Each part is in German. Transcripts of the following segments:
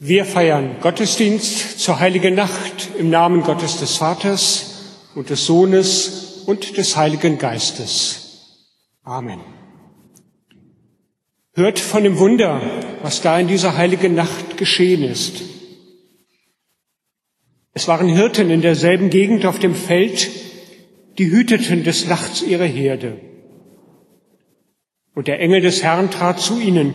Wir feiern Gottesdienst zur heiligen Nacht im Namen Gottes des Vaters und des Sohnes und des Heiligen Geistes. Amen. Hört von dem Wunder, was da in dieser heiligen Nacht geschehen ist. Es waren Hirten in derselben Gegend auf dem Feld, die hüteten des Nachts ihre Herde. Und der Engel des Herrn trat zu ihnen,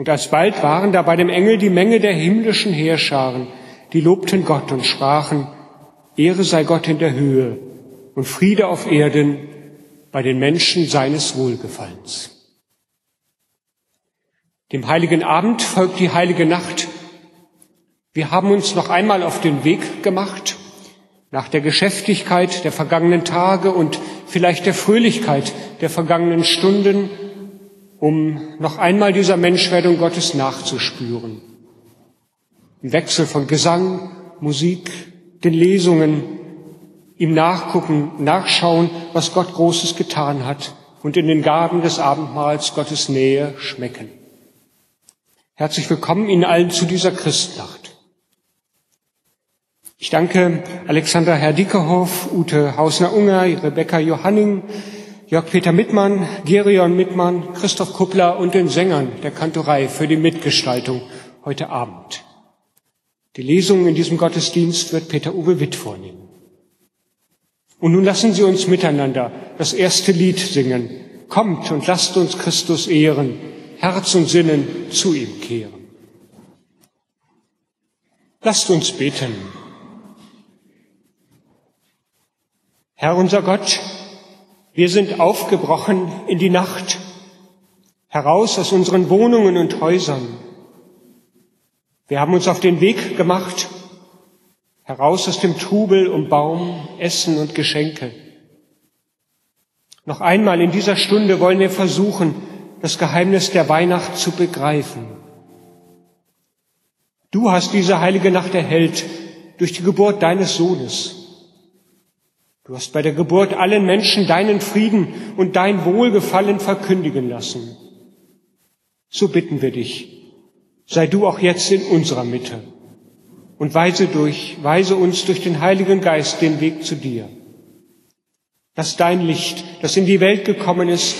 Und alsbald waren da bei dem Engel die Menge der himmlischen Heerscharen, die lobten Gott und sprachen, Ehre sei Gott in der Höhe und Friede auf Erden bei den Menschen seines Wohlgefallens. Dem heiligen Abend folgt die heilige Nacht. Wir haben uns noch einmal auf den Weg gemacht, nach der Geschäftigkeit der vergangenen Tage und vielleicht der Fröhlichkeit der vergangenen Stunden, um noch einmal dieser Menschwerdung Gottes nachzuspüren. Im Wechsel von Gesang, Musik, den Lesungen, ihm nachgucken, nachschauen, was Gott Großes getan hat und in den Gaben des Abendmahls Gottes Nähe schmecken. Herzlich willkommen Ihnen allen zu dieser Christnacht. Ich danke Alexander Herr Dickerhoff, Ute Hausner-Unger, Rebecca Johanning, Jörg-Peter Mittmann, Gerion Mittmann, Christoph Kuppler und den Sängern der Kantorei für die Mitgestaltung heute Abend. Die Lesung in diesem Gottesdienst wird Peter-Uwe Witt vornehmen. Und nun lassen Sie uns miteinander das erste Lied singen. Kommt und lasst uns Christus ehren, Herz und Sinnen zu ihm kehren. Lasst uns beten. Herr unser Gott, wir sind aufgebrochen in die Nacht, heraus aus unseren Wohnungen und Häusern. Wir haben uns auf den Weg gemacht, heraus aus dem Trubel um Baum, Essen und Geschenke. Noch einmal in dieser Stunde wollen wir versuchen, das Geheimnis der Weihnacht zu begreifen. Du hast diese heilige Nacht erhellt durch die Geburt deines Sohnes. Du hast bei der Geburt allen Menschen deinen Frieden und dein Wohlgefallen verkündigen lassen. So bitten wir dich, sei du auch jetzt in unserer Mitte und weise durch, weise uns durch den Heiligen Geist den Weg zu dir. Dass dein Licht, das in die Welt gekommen ist,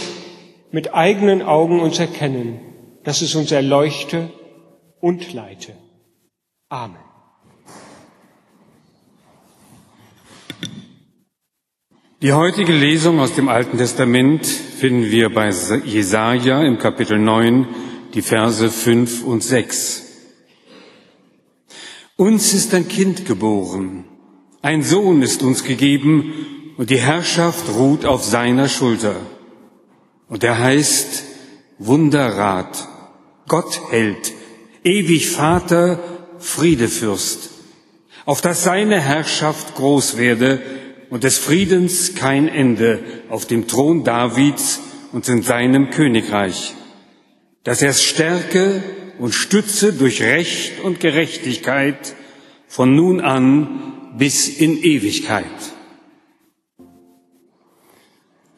mit eigenen Augen uns erkennen, dass es uns erleuchte und leite. Amen. Die heutige Lesung aus dem Alten Testament finden wir bei Jesaja im Kapitel 9, die Verse 5 und 6. Uns ist ein Kind geboren, ein Sohn ist uns gegeben und die Herrschaft ruht auf seiner Schulter. Und er heißt Wunderrat, Gott hält, ewig Vater, Friedefürst, auf dass seine Herrschaft groß werde und des Friedens kein Ende auf dem Thron Davids und in seinem Königreich, dass er es stärke und stütze durch Recht und Gerechtigkeit von nun an bis in Ewigkeit.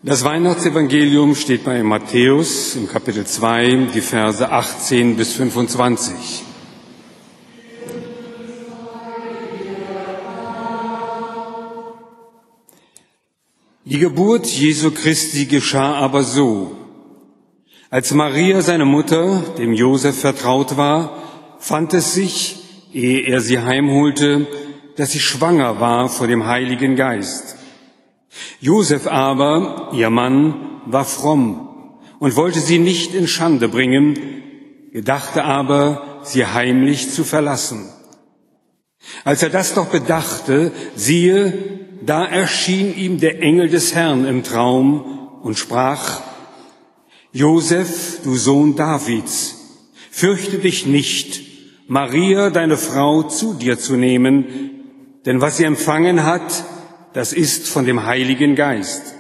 Das Weihnachtsevangelium steht bei Matthäus im Kapitel 2, die Verse 18 bis 25. Die Geburt Jesu Christi geschah aber so. Als Maria, seine Mutter, dem Josef vertraut war, fand es sich, ehe er sie heimholte, dass sie schwanger war vor dem Heiligen Geist. Josef aber, ihr Mann, war fromm und wollte sie nicht in Schande bringen, gedachte aber, sie heimlich zu verlassen. Als er das doch bedachte, siehe, da erschien ihm der Engel des Herrn im Traum und sprach, Josef, du Sohn Davids, Fürchte dich nicht, Maria, deine Frau, zu dir zu nehmen, denn was sie empfangen hat, das ist von dem Heiligen Geist.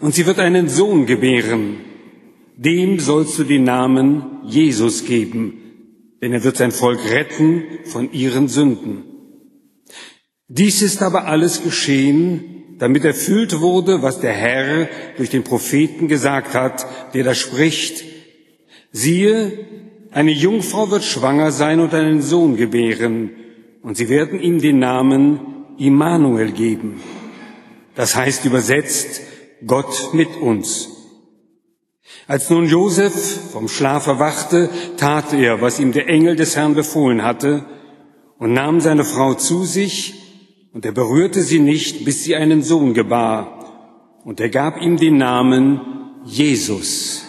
Und sie wird einen Sohn gebären, dem sollst du den Namen Jesus geben, denn er wird sein Volk retten von ihren Sünden. Dies ist aber alles geschehen, damit erfüllt wurde, was der Herr durch den Propheten gesagt hat, der da spricht, siehe, eine Jungfrau wird schwanger sein und einen Sohn gebären, und sie werden ihm den Namen Immanuel geben. Das heißt übersetzt, Gott mit uns. Als nun Josef vom Schlaf erwachte, tat er, was ihm der Engel des Herrn befohlen hatte, und nahm seine Frau zu sich, und er berührte sie nicht, bis sie einen Sohn gebar, und er gab ihm den Namen Jesus.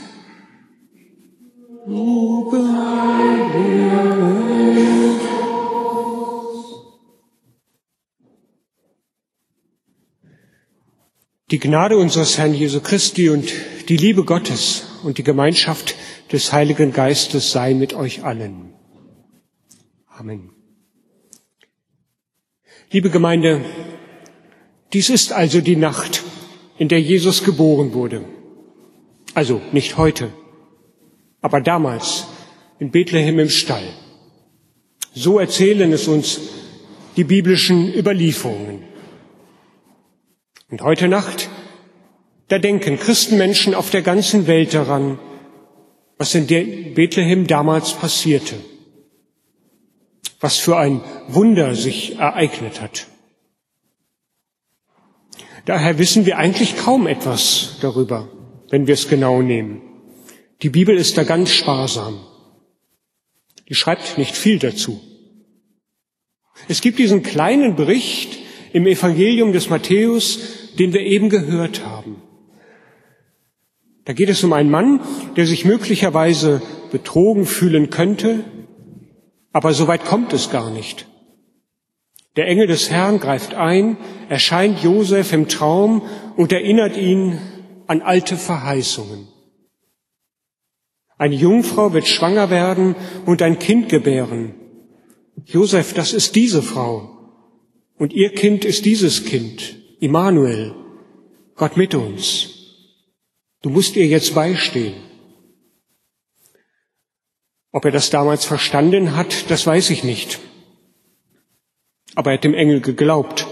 Die Gnade unseres Herrn Jesu Christi und die Liebe Gottes und die Gemeinschaft des Heiligen Geistes sei mit euch allen. Amen. Liebe Gemeinde, dies ist also die Nacht, in der Jesus geboren wurde. Also nicht heute, aber damals in Bethlehem im Stall. So erzählen es uns die biblischen Überlieferungen. Und heute Nacht, da denken Christenmenschen auf der ganzen Welt daran, was in Bethlehem damals passierte, was für ein Wunder sich ereignet hat. Daher wissen wir eigentlich kaum etwas darüber, wenn wir es genau nehmen. Die Bibel ist da ganz sparsam. Die schreibt nicht viel dazu. Es gibt diesen kleinen Bericht im Evangelium des Matthäus, den wir eben gehört haben. Da geht es um einen Mann, der sich möglicherweise betrogen fühlen könnte, aber so weit kommt es gar nicht. Der Engel des Herrn greift ein, erscheint Josef im Traum und erinnert ihn an alte Verheißungen. Eine Jungfrau wird schwanger werden und ein Kind gebären. Josef, das ist diese Frau. Und ihr Kind ist dieses Kind. Immanuel, Gott mit uns. Du musst ihr jetzt beistehen. Ob er das damals verstanden hat, das weiß ich nicht. Aber er hat dem Engel geglaubt,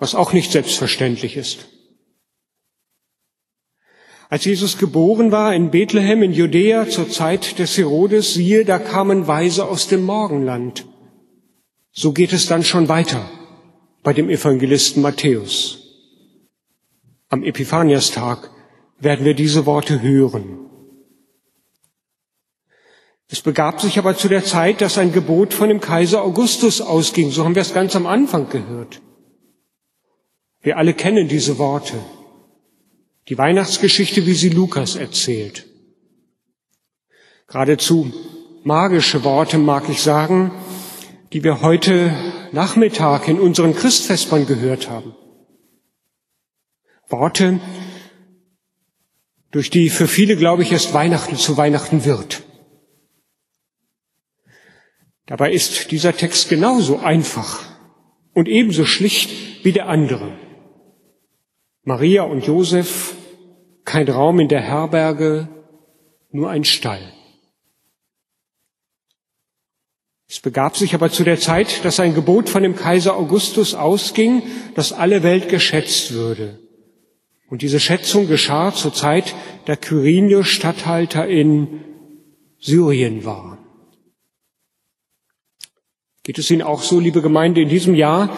was auch nicht selbstverständlich ist. Als Jesus geboren war in Bethlehem in Judäa zur Zeit des Herodes, siehe, da kamen Weise aus dem Morgenland. So geht es dann schon weiter bei dem Evangelisten Matthäus. Am Epiphaniastag werden wir diese Worte hören. Es begab sich aber zu der Zeit, dass ein Gebot von dem Kaiser Augustus ausging. So haben wir es ganz am Anfang gehört. Wir alle kennen diese Worte. Die Weihnachtsgeschichte, wie sie Lukas erzählt. Geradezu magische Worte, mag ich sagen, die wir heute Nachmittag in unseren Christfestern gehört haben. Worte, durch die für viele, glaube ich, erst Weihnachten zu Weihnachten wird. Dabei ist dieser Text genauso einfach und ebenso schlicht wie der andere. Maria und Josef, kein Raum in der Herberge, nur ein Stall. Es begab sich aber zu der Zeit, dass ein Gebot von dem Kaiser Augustus ausging, dass alle Welt geschätzt würde. Und diese Schätzung geschah zur Zeit, da Quirinius Statthalter in Syrien war. Geht es Ihnen auch so, liebe Gemeinde, in diesem Jahr,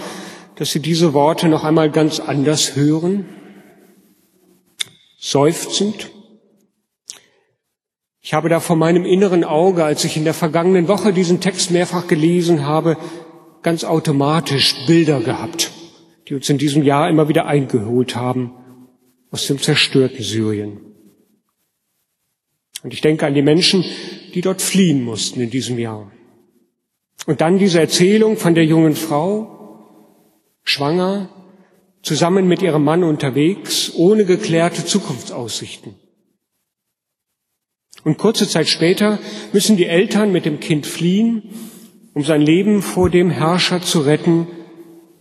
dass Sie diese Worte noch einmal ganz anders hören? Seufzend, ich habe da vor meinem inneren Auge, als ich in der vergangenen Woche diesen Text mehrfach gelesen habe, ganz automatisch Bilder gehabt, die uns in diesem Jahr immer wieder eingeholt haben aus dem zerstörten Syrien. Und ich denke an die Menschen, die dort fliehen mussten in diesem Jahr. Und dann diese Erzählung von der jungen Frau, schwanger, zusammen mit ihrem Mann unterwegs, ohne geklärte Zukunftsaussichten. Und kurze Zeit später müssen die Eltern mit dem Kind fliehen, um sein Leben vor dem Herrscher zu retten,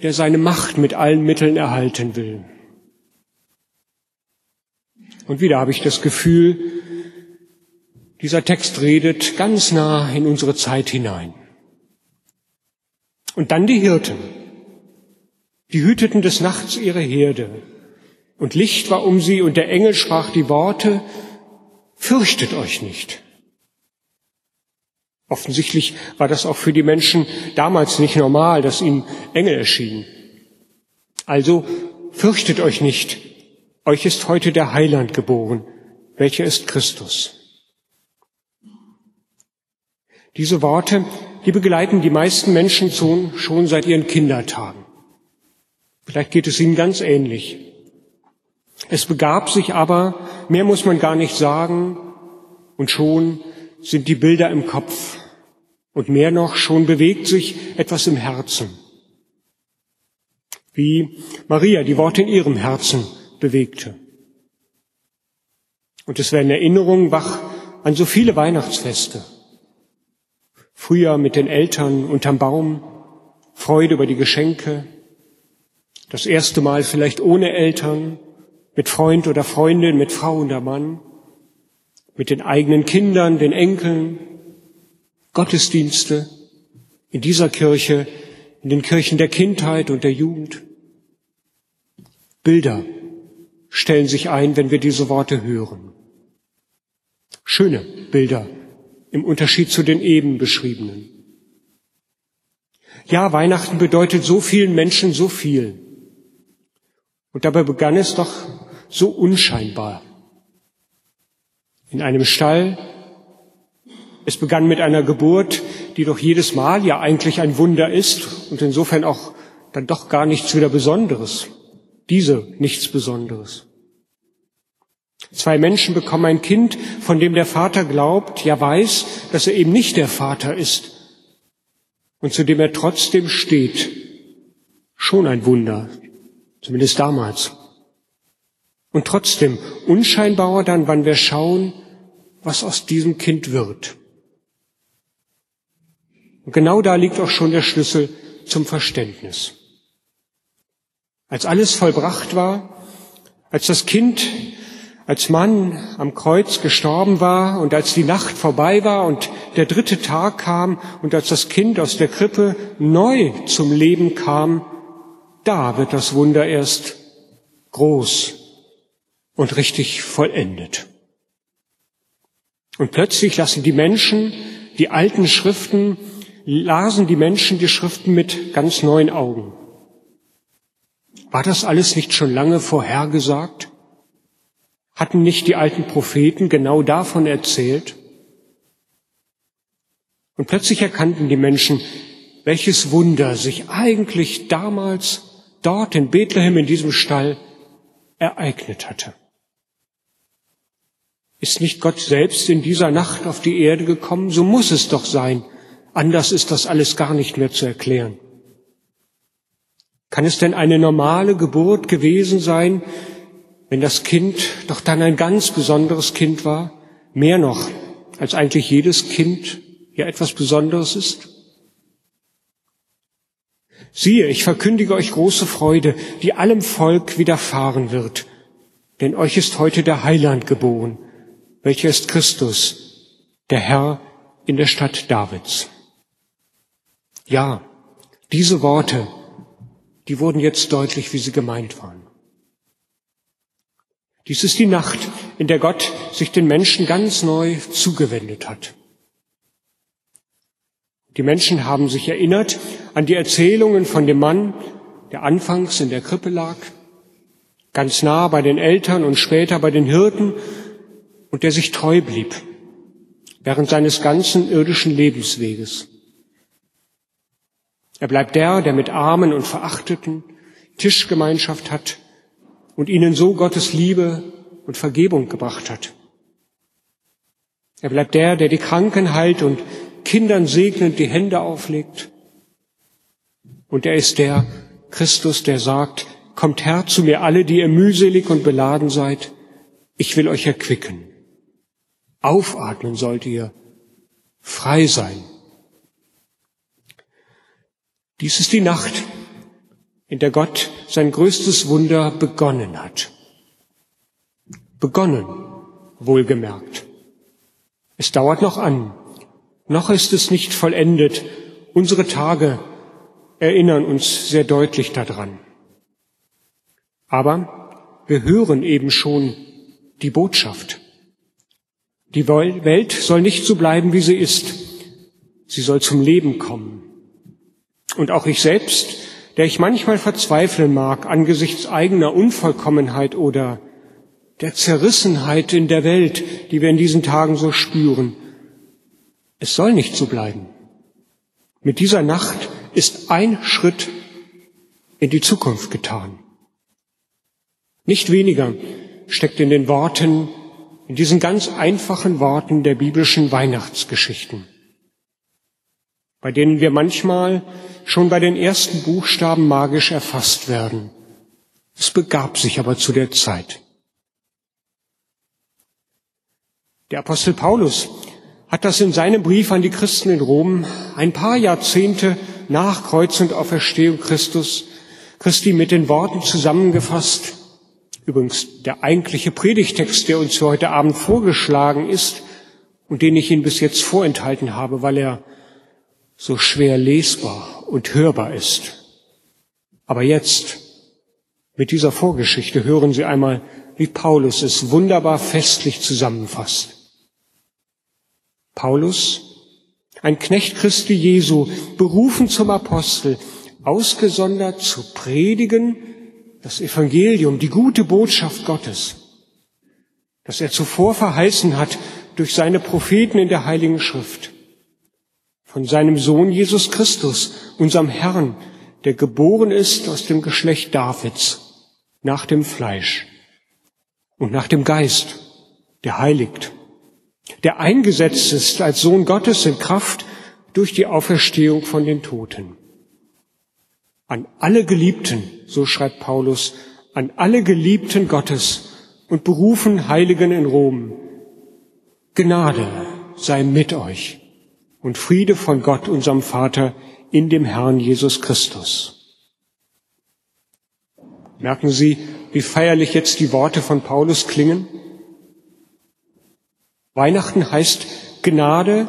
der seine Macht mit allen Mitteln erhalten will. Und wieder habe ich das Gefühl, dieser Text redet ganz nah in unsere Zeit hinein. Und dann die Hirten. Die hüteten des Nachts ihre Herde. Und Licht war um sie und der Engel sprach die Worte, fürchtet euch nicht. Offensichtlich war das auch für die Menschen damals nicht normal, dass ihnen Engel erschienen. Also fürchtet euch nicht, euch ist heute der Heiland geboren, welcher ist Christus. Diese Worte, die begleiten die meisten Menschen schon seit ihren Kindertagen. Vielleicht geht es ihnen ganz ähnlich. Es begab sich aber, mehr muss man gar nicht sagen, und schon sind die Bilder im Kopf. Und mehr noch, schon bewegt sich etwas im Herzen. Wie Maria die Worte in ihrem Herzen bewegte. Und es werden Erinnerungen wach an so viele Weihnachtsfeste. Früher mit den Eltern unterm Baum, Freude über die Geschenke, das erste Mal vielleicht ohne Eltern, mit Freund oder Freundin, mit Frau oder Mann, mit den eigenen Kindern, den Enkeln, Gottesdienste in dieser Kirche, in den Kirchen der Kindheit und der Jugend. Bilder stellen sich ein, wenn wir diese Worte hören. Schöne Bilder im Unterschied zu den eben beschriebenen. Ja, Weihnachten bedeutet so vielen Menschen so viel. Und dabei begann es doch so unscheinbar. In einem Stall. Es begann mit einer Geburt, die doch jedes Mal ja eigentlich ein Wunder ist und insofern auch dann doch gar nichts wieder Besonderes. Diese nichts Besonderes. Zwei Menschen bekommen ein Kind, von dem der Vater glaubt, ja weiß, dass er eben nicht der Vater ist und zu dem er trotzdem steht. Schon ein Wunder, zumindest damals. Und trotzdem unscheinbarer dann, wann wir schauen, was aus diesem Kind wird. Und genau da liegt auch schon der Schlüssel zum Verständnis. Als alles vollbracht war, als das Kind als Mann am Kreuz gestorben war und als die Nacht vorbei war und der dritte Tag kam und als das Kind aus der Krippe neu zum Leben kam, da wird das Wunder erst groß und richtig vollendet. Und plötzlich lassen die Menschen die alten Schriften, lasen die Menschen die Schriften mit ganz neuen Augen. War das alles nicht schon lange vorhergesagt? Hatten nicht die alten Propheten genau davon erzählt? Und plötzlich erkannten die Menschen, welches Wunder sich eigentlich damals dort in Bethlehem in diesem Stall ereignet hatte. Ist nicht Gott selbst in dieser Nacht auf die Erde gekommen? So muss es doch sein. Anders ist das alles gar nicht mehr zu erklären. Kann es denn eine normale Geburt gewesen sein, wenn das Kind doch dann ein ganz besonderes Kind war, mehr noch, als eigentlich jedes Kind ja etwas Besonderes ist? Siehe, ich verkündige euch große Freude, die allem Volk widerfahren wird, denn euch ist heute der Heiland geboren, welcher ist Christus, der Herr in der Stadt Davids. Ja, diese Worte, die wurden jetzt deutlich, wie sie gemeint waren. Dies ist die Nacht, in der Gott sich den Menschen ganz neu zugewendet hat. Die Menschen haben sich erinnert an die Erzählungen von dem Mann, der anfangs in der Krippe lag, ganz nah bei den Eltern und später bei den Hirten und der sich treu blieb während seines ganzen irdischen Lebensweges. Er bleibt der, der mit Armen und Verachteten Tischgemeinschaft hat und ihnen so Gottes Liebe und Vergebung gebracht hat. Er bleibt der, der die Kranken heilt und Kindern segnend die Hände auflegt. Und er ist der Christus, der sagt, kommt her zu mir alle, die ihr mühselig und beladen seid, ich will euch erquicken. Aufatmen sollt ihr, frei sein. Dies ist die Nacht, in der Gott sein größtes Wunder begonnen hat. Begonnen, wohlgemerkt. Es dauert noch an. Noch ist es nicht vollendet. Unsere Tage erinnern uns sehr deutlich daran. Aber wir hören eben schon die Botschaft. Die Welt soll nicht so bleiben, wie sie ist. Sie soll zum Leben kommen. Und auch ich selbst, der ich manchmal verzweifeln mag angesichts eigener Unvollkommenheit oder der Zerrissenheit in der Welt, die wir in diesen Tagen so spüren. Es soll nicht so bleiben. Mit dieser Nacht ist ein Schritt in die Zukunft getan. Nicht weniger steckt in den Worten, in diesen ganz einfachen Worten der biblischen Weihnachtsgeschichten, bei denen wir manchmal schon bei den ersten Buchstaben magisch erfasst werden. Es begab sich aber zu der Zeit. Der Apostel Paulus hat das in seinem Brief an die Christen in Rom ein paar Jahrzehnte nach Kreuz und Auferstehung Christus, Christi mit den Worten zusammengefasst. Übrigens der eigentliche Predigtext, der uns für heute Abend vorgeschlagen ist und den ich Ihnen bis jetzt vorenthalten habe, weil er so schwer lesbar und hörbar ist. Aber jetzt, mit dieser Vorgeschichte, hören Sie einmal, wie Paulus es wunderbar festlich zusammenfasst. Paulus, ein Knecht Christi Jesu, berufen zum Apostel, ausgesondert zu predigen, das Evangelium, die gute Botschaft Gottes, das er zuvor verheißen hat durch seine Propheten in der Heiligen Schrift, von seinem Sohn Jesus Christus, unserem Herrn, der geboren ist aus dem Geschlecht Davids, nach dem Fleisch und nach dem Geist, der heiligt der eingesetzt ist als Sohn Gottes in Kraft durch die Auferstehung von den Toten. An alle Geliebten, so schreibt Paulus, an alle Geliebten Gottes und berufen Heiligen in Rom, Gnade sei mit euch und Friede von Gott, unserem Vater, in dem Herrn Jesus Christus. Merken Sie, wie feierlich jetzt die Worte von Paulus klingen? Weihnachten heißt Gnade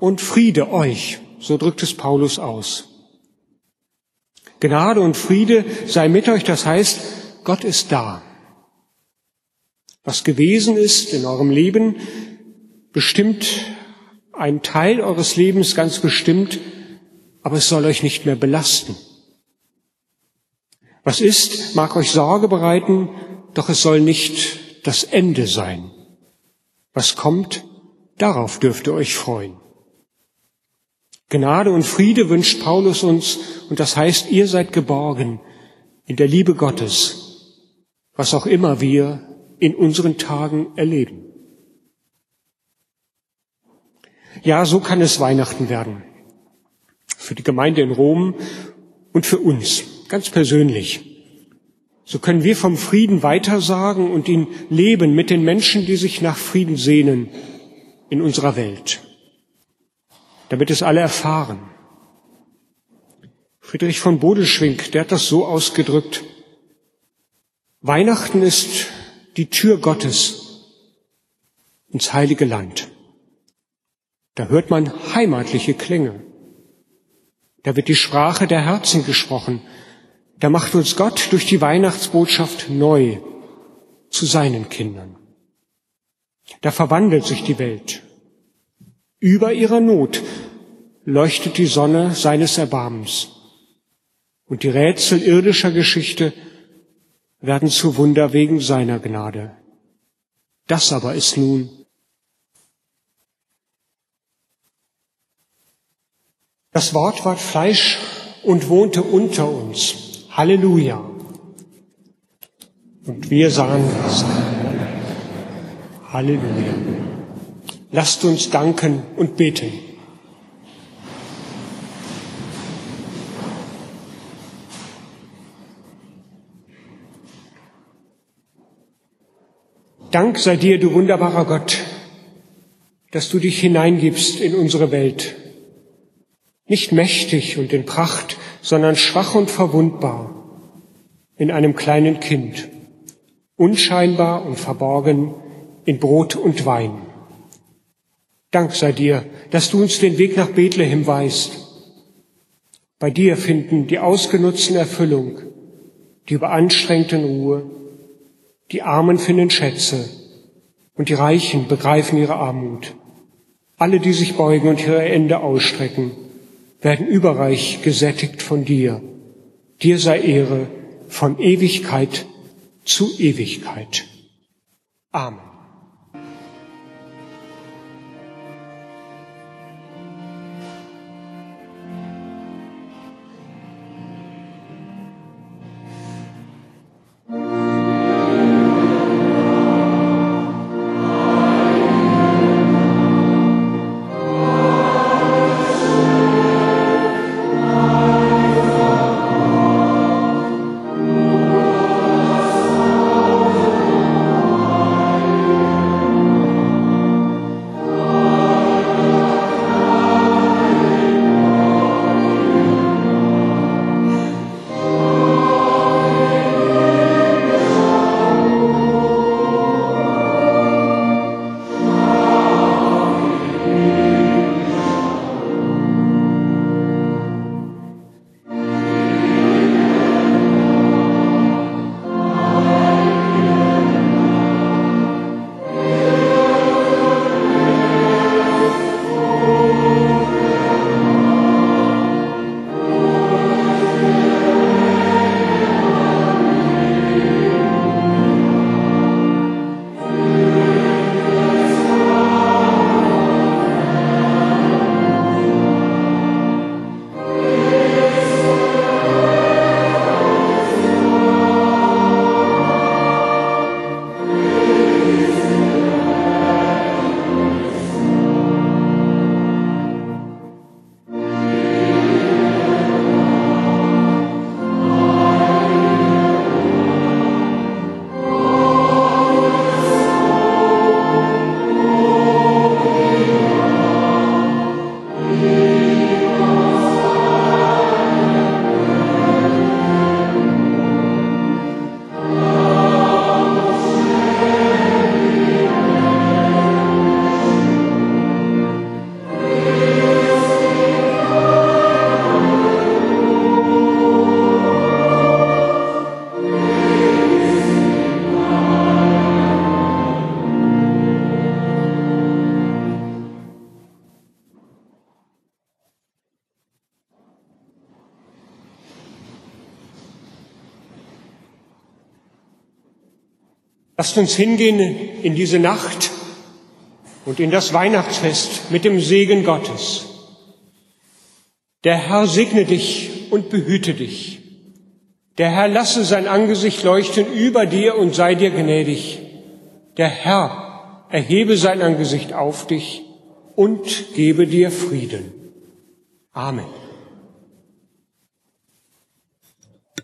und Friede euch, so drückt es Paulus aus. Gnade und Friede sei mit euch, das heißt, Gott ist da. Was gewesen ist in eurem Leben, bestimmt ein Teil eures Lebens ganz bestimmt, aber es soll euch nicht mehr belasten. Was ist, mag euch Sorge bereiten, doch es soll nicht das Ende sein. Was kommt, darauf dürft ihr euch freuen. Gnade und Friede wünscht Paulus uns, und das heißt, ihr seid geborgen in der Liebe Gottes, was auch immer wir in unseren Tagen erleben. Ja, so kann es Weihnachten werden. Für die Gemeinde in Rom und für uns, ganz persönlich. So können wir vom Frieden weitersagen und ihn leben mit den Menschen, die sich nach Frieden sehnen in unserer Welt, damit es alle erfahren. Friedrich von Bodeschwing, der hat das so ausgedrückt, Weihnachten ist die Tür Gottes ins heilige Land. Da hört man heimatliche Klänge. Da wird die Sprache der Herzen gesprochen da macht uns Gott durch die Weihnachtsbotschaft neu zu seinen Kindern. Da verwandelt sich die Welt. Über ihrer Not leuchtet die Sonne seines Erbarmens. Und die Rätsel irdischer Geschichte werden zu Wunder wegen seiner Gnade. Das aber ist nun Das Wort ward Fleisch und wohnte unter uns. Halleluja. Und wir sagen das. Halleluja. Lasst uns danken und beten. Dank sei dir, du wunderbarer Gott, dass du dich hineingibst in unsere Welt. Nicht mächtig und in Pracht, sondern schwach und verwundbar in einem kleinen Kind, unscheinbar und verborgen in Brot und Wein. Dank sei dir, dass du uns den Weg nach Bethlehem weist. Bei dir finden die Ausgenutzten Erfüllung, die überanstrengten Ruhe, die Armen finden Schätze und die Reichen begreifen ihre Armut. Alle, die sich beugen und ihre Ende ausstrecken, werden überreich gesättigt von dir. Dir sei Ehre von Ewigkeit zu Ewigkeit. Amen. Lasst uns hingehen in diese Nacht und in das Weihnachtsfest mit dem Segen Gottes. Der Herr segne dich und behüte dich. Der Herr lasse sein Angesicht leuchten über dir und sei dir gnädig. Der Herr erhebe sein Angesicht auf dich und gebe dir Frieden. Amen.